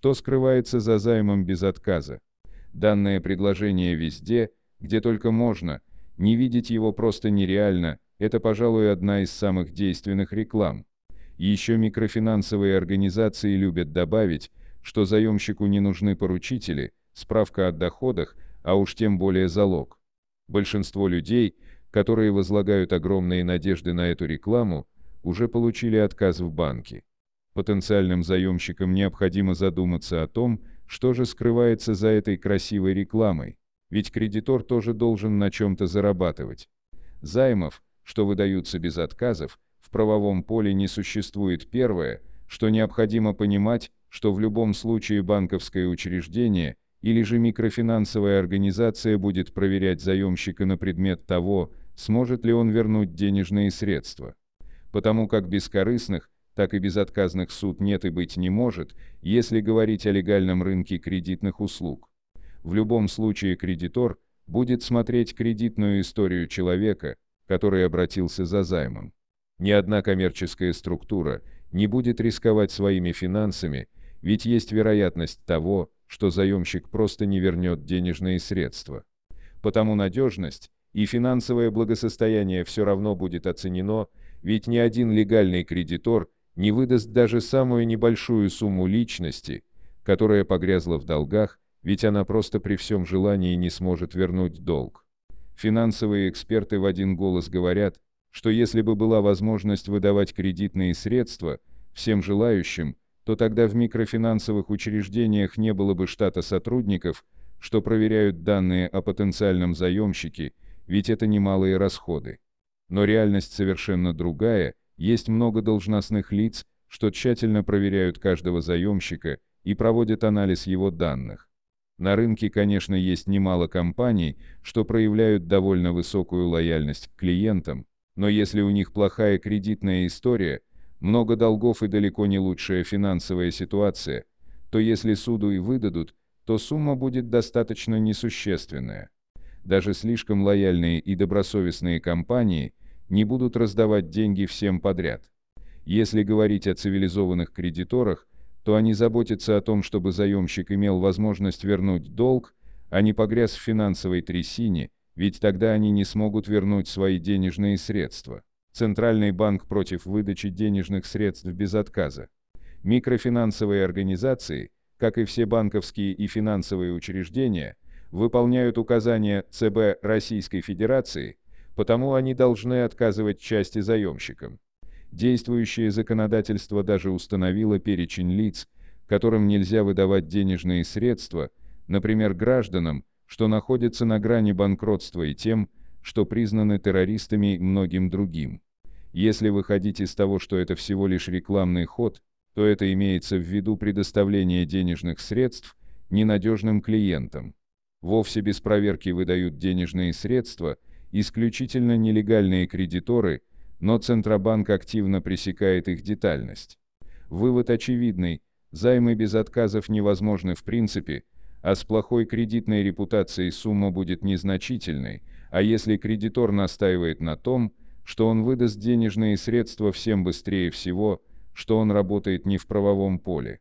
Что скрывается за займом без отказа? Данное предложение везде, где только можно, не видеть его просто нереально, это, пожалуй, одна из самых действенных реклам. Еще микрофинансовые организации любят добавить, что заемщику не нужны поручители, справка о доходах, а уж тем более залог. Большинство людей, которые возлагают огромные надежды на эту рекламу, уже получили отказ в банке. Потенциальным заемщикам необходимо задуматься о том, что же скрывается за этой красивой рекламой, ведь кредитор тоже должен на чем-то зарабатывать. Займов, что выдаются без отказов, в правовом поле не существует первое, что необходимо понимать, что в любом случае банковское учреждение или же микрофинансовая организация будет проверять заемщика на предмет того, сможет ли он вернуть денежные средства. Потому как бескорыстных, так и безотказных суд нет и быть не может, если говорить о легальном рынке кредитных услуг. В любом случае кредитор будет смотреть кредитную историю человека, который обратился за займом. Ни одна коммерческая структура не будет рисковать своими финансами, ведь есть вероятность того, что заемщик просто не вернет денежные средства. Потому надежность и финансовое благосостояние все равно будет оценено, ведь ни один легальный кредитор не выдаст даже самую небольшую сумму личности, которая погрязла в долгах, ведь она просто при всем желании не сможет вернуть долг. Финансовые эксперты в один голос говорят, что если бы была возможность выдавать кредитные средства всем желающим, то тогда в микрофинансовых учреждениях не было бы штата сотрудников, что проверяют данные о потенциальном заемщике, ведь это немалые расходы. Но реальность совершенно другая, есть много должностных лиц, что тщательно проверяют каждого заемщика и проводят анализ его данных. На рынке, конечно, есть немало компаний, что проявляют довольно высокую лояльность к клиентам, но если у них плохая кредитная история, много долгов и далеко не лучшая финансовая ситуация, то если суду и выдадут, то сумма будет достаточно несущественная. Даже слишком лояльные и добросовестные компании не будут раздавать деньги всем подряд. Если говорить о цивилизованных кредиторах, то они заботятся о том, чтобы заемщик имел возможность вернуть долг, а не погряз в финансовой трясине, ведь тогда они не смогут вернуть свои денежные средства. Центральный банк против выдачи денежных средств без отказа. Микрофинансовые организации, как и все банковские и финансовые учреждения, выполняют указания ЦБ Российской Федерации, потому они должны отказывать части заемщикам. Действующее законодательство даже установило перечень лиц, которым нельзя выдавать денежные средства, например, гражданам, что находятся на грани банкротства и тем, что признаны террористами и многим другим. Если выходить из того, что это всего лишь рекламный ход, то это имеется в виду предоставление денежных средств ненадежным клиентам. Вовсе без проверки выдают денежные средства исключительно нелегальные кредиторы – но Центробанк активно пресекает их детальность. Вывод очевидный, займы без отказов невозможны в принципе, а с плохой кредитной репутацией сумма будет незначительной, а если кредитор настаивает на том, что он выдаст денежные средства всем быстрее всего, что он работает не в правовом поле.